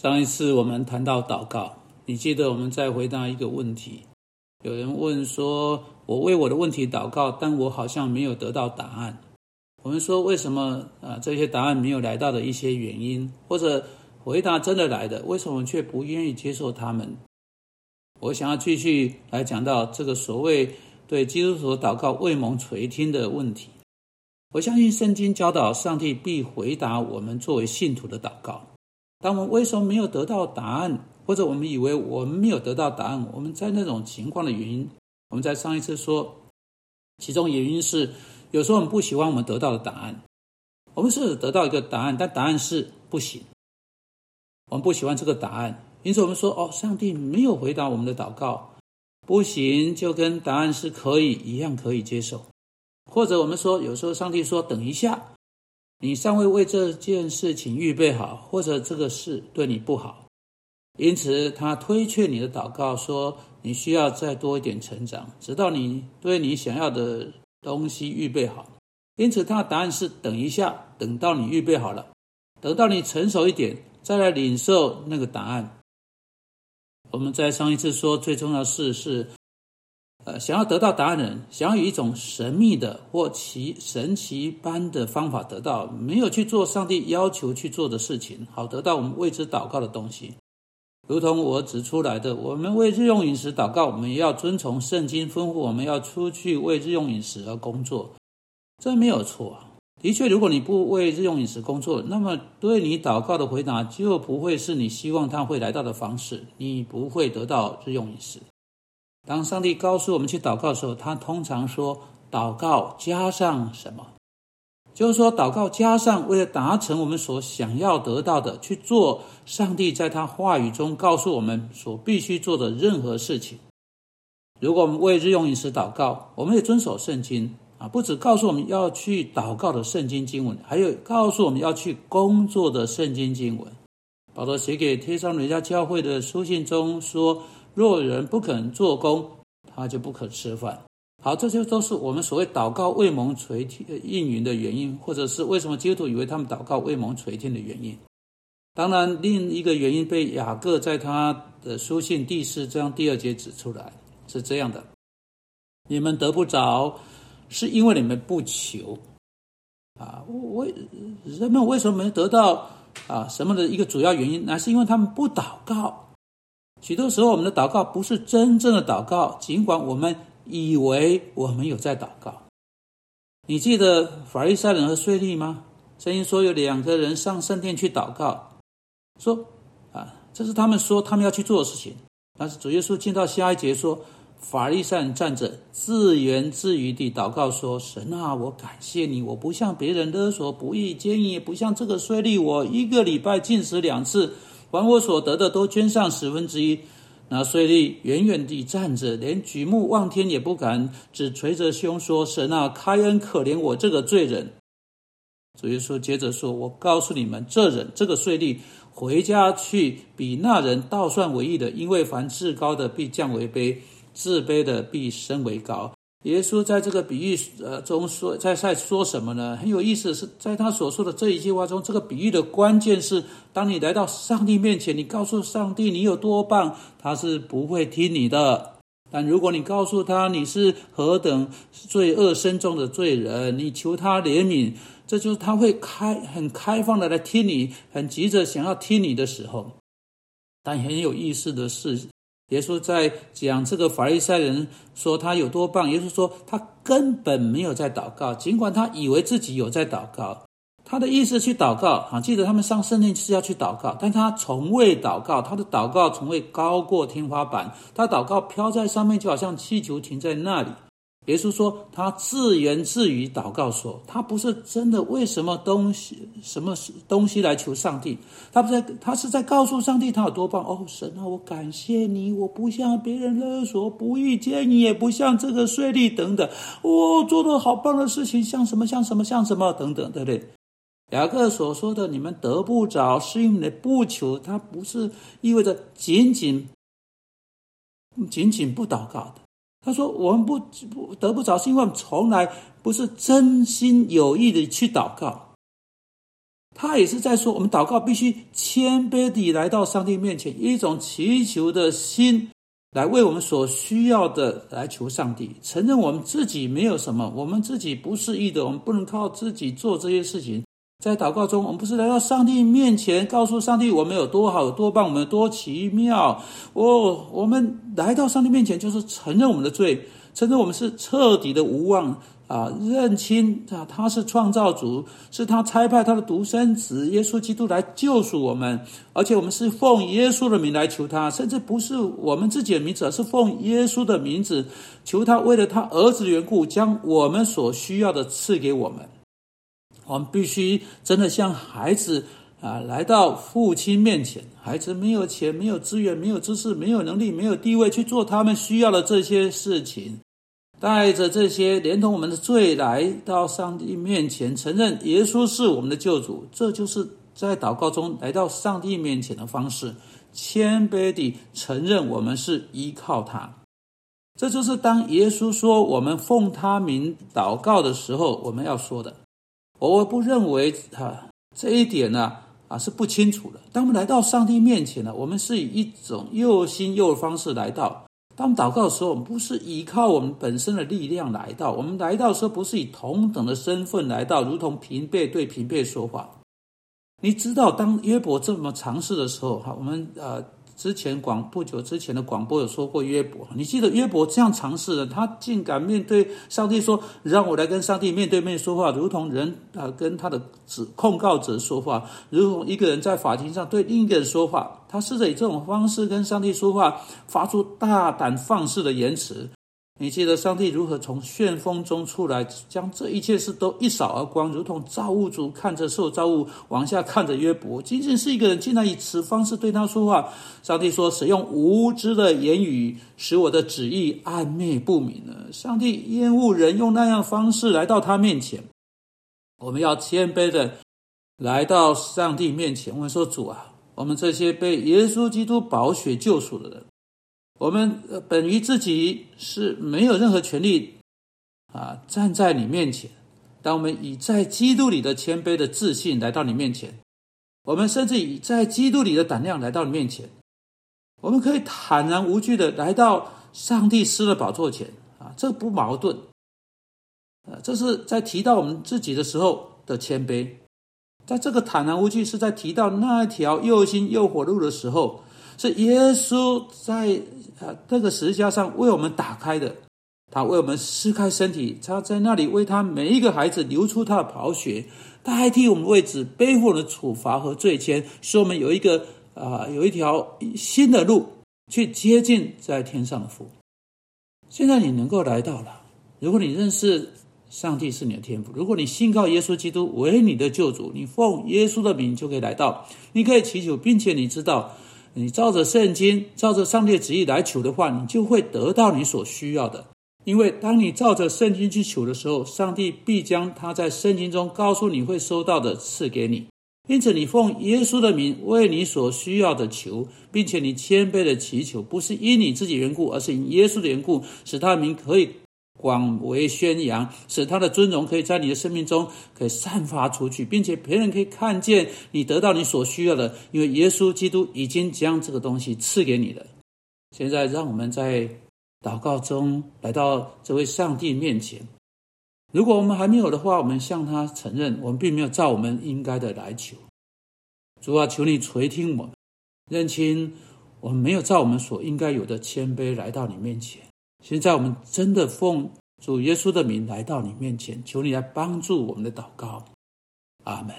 上一次我们谈到祷告，你记得我们在回答一个问题。有人问说：“我为我的问题祷告，但我好像没有得到答案。”我们说为什么啊？这些答案没有来到的一些原因，或者回答真的来的，为什么却不愿意接受他们？我想要继续来讲到这个所谓对基督徒祷告未蒙垂听的问题。我相信圣经教导，上帝必回答我们作为信徒的祷告。当我们为什么没有得到答案，或者我们以为我们没有得到答案，我们在那种情况的原因，我们在上一次说，其中原因是有时候我们不喜欢我们得到的答案，我们是得到一个答案，但答案是不行，我们不喜欢这个答案，因此我们说哦，上帝没有回答我们的祷告，不行，就跟答案是可以一样可以接受，或者我们说有时候上帝说等一下。你尚未为这件事情预备好，或者这个事对你不好，因此他推却你的祷告，说你需要再多一点成长，直到你对你想要的东西预备好。因此，他的答案是等一下，等到你预备好了，等到你成熟一点，再来领受那个答案。我们在上一次说，最重要的事是。呃，想要得到答案的人，想要以一种神秘的或奇神奇般的方法得到，没有去做上帝要求去做的事情，好得到我们为之祷告的东西。如同我指出来的，我们为日用饮食祷告，我们也要遵从圣经吩咐，我们要出去为日用饮食而工作，这没有错啊。的确，如果你不为日用饮食工作，那么对你祷告的回答就不会是你希望他会来到的方式，你不会得到日用饮食。当上帝告诉我们去祷告的时候，他通常说：“祷告加上什么？”就是说，祷告加上为了达成我们所想要得到的，去做上帝在他话语中告诉我们所必须做的任何事情。如果我们为日用饮食祷告，我们也遵守圣经啊，不只告诉我们要去祷告的圣经经文，还有告诉我们要去工作的圣经经文。保罗写给天上人家教会的书信中说。若人不肯做工，他就不可吃饭。好，这些都是我们所谓祷告未蒙垂听应允的原因，或者是为什么基督徒以为他们祷告未蒙垂听的原因。当然，另一个原因被雅各在他的书信第四章第二节指出来，是这样的：你们得不着，是因为你们不求。啊，为人们为什么没得到啊？什么的一个主要原因，那是因为他们不祷告。许多时候，我们的祷告不是真正的祷告，尽管我们以为我们有在祷告。你记得法利赛人和税吏吗？圣经说有两个人上圣殿去祷告，说啊，这是他们说他们要去做的事情。但是主耶稣进到下一节说，法利赛人站着自言自语地祷告说：“神啊，我感谢你，我不像别人勒索不义奸淫，也不像这个税吏，我一个礼拜进食两次。”把我所得的都捐上十分之一。那税吏远远地站着，连举目望天也不敢，只垂着胸说：“神啊，开恩可怜我这个罪人。”主耶稣接着说：“我告诉你们，这人这个税吏回家去，比那人倒算为义的，因为凡至高的必降为卑，自卑的必升为高。”耶稣在这个比喻呃中说，在在说什么呢？很有意思，是在他所说的这一句话中，这个比喻的关键是：当你来到上帝面前，你告诉上帝你有多棒，他是不会听你的；但如果你告诉他你是何等罪恶深重的罪人，你求他怜悯，这就是他会开很开放的来听你，很急着想要听你的时候。但很有意思的是。耶稣在讲这个法利赛人说他有多棒，耶稣说他根本没有在祷告，尽管他以为自己有在祷告。他的意思去祷告啊，记得他们上圣殿是要去祷告，但他从未祷告，他的祷告从未高过天花板，他祷告飘在上面，就好像气球停在那里。耶稣说：“他自言自语祷告说，他不是真的为什么东西、什么东西来求上帝，他不在，他是在告诉上帝他有多棒。哦，神啊，我感谢你，我不像别人勒索不遇见你，也不像这个税吏等等，我做的好棒的事情，像什么像什么像什么等等，对不对？雅各所说的你们得不着，是因为不求，他不是意味着仅仅仅仅不祷告的。”他说：“我们不不得不着，是因为我们从来不是真心有意的去祷告。他也是在说，我们祷告必须谦卑地来到上帝面前，一种祈求的心，来为我们所需要的来求上帝，承认我们自己没有什么，我们自己不是义的，我们不能靠自己做这些事情。在祷告中，我们不是来到上帝面前，告诉上帝我们有多好、有多棒，我们有多奇妙。哦，我们来到上帝面前，就是承认我们的罪，承认我们是彻底的无望。啊，认清啊，他是创造主，是他差派他的独生子耶稣基督来救赎我们，而且我们是奉耶稣的名来求他，甚至不是我们自己的名字，而是奉耶稣的名字求他，为了他儿子的缘故，将我们所需要的赐给我们。我们必须真的像孩子啊，来到父亲面前。孩子没有钱，没有资源，没有知识，没有能力，没有地位去做他们需要的这些事情。带着这些，连同我们的罪来到上帝面前，承认耶稣是我们的救主，这就是在祷告中来到上帝面前的方式。谦卑地承认我们是依靠他，这就是当耶稣说我们奉他名祷告的时候，我们要说的。我不认为啊这一点呢啊是不清楚的。当我们来到上帝面前呢，我们是以一种又新又的方式来到。当祷告的时候，我们不是依靠我们本身的力量来到，我们来到的时候不是以同等的身份来到，如同平辈对平辈说话。你知道，当约伯这么尝试的时候，哈，我们呃。之前广不久之前的广播有说过约伯，你记得约伯这样尝试的，他竟敢面对上帝说：“让我来跟上帝面对面说话，如同人啊跟他的指控告者说话，如同一个人在法庭上对另一个人说话。”他试着以这种方式跟上帝说话，发出大胆放肆的言辞。你记得上帝如何从旋风中出来，将这一切事都一扫而光，如同造物主看着受造物往下看着约伯，仅仅是一个人，竟然以此方式对他说话。上帝说：“使用无知的言语，使我的旨意暧昧不明了。”上帝厌恶人用那样方式来到他面前。我们要谦卑的来到上帝面前，我们说：“主啊，我们这些被耶稣基督宝血救赎的人。”我们本于自己是没有任何权利啊，站在你面前。当我们以在基督里的谦卑的自信来到你面前，我们甚至以在基督里的胆量来到你面前，我们可以坦然无惧的来到上帝施的宝座前啊，这不矛盾。呃，这是在提到我们自己的时候的谦卑，在这个坦然无惧是在提到那一条又新又火路的时候，是耶稣在。啊，这个十字架上为我们打开的，他为我们撕开身体，他在那里为他每一个孩子流出他的宝血，代替我们位置，背负了处罚和罪愆，使我们有一个啊，有一条新的路去接近在天上的父。现在你能够来到了，如果你认识上帝是你的天赋，如果你信靠耶稣基督为你的救主，你奉耶稣的名就可以来到，你可以祈求，并且你知道。你照着圣经，照着上帝旨意来求的话，你就会得到你所需要的。因为当你照着圣经去求的时候，上帝必将他在圣经中告诉你会收到的赐给你。因此，你奉耶稣的名为你所需要的求，并且你谦卑的祈求，不是因你自己缘故，而是因耶稣的缘故，使他的名可以。广为宣扬，使他的尊荣可以在你的生命中可以散发出去，并且别人可以看见你得到你所需要的，因为耶稣基督已经将这个东西赐给你了。现在，让我们在祷告中来到这位上帝面前。如果我们还没有的话，我们向他承认，我们并没有照我们应该的来求。主啊，求你垂听我，认清我们没有照我们所应该有的谦卑来到你面前。现在我们真的奉主耶稣的名来到你面前，求你来帮助我们的祷告，阿门。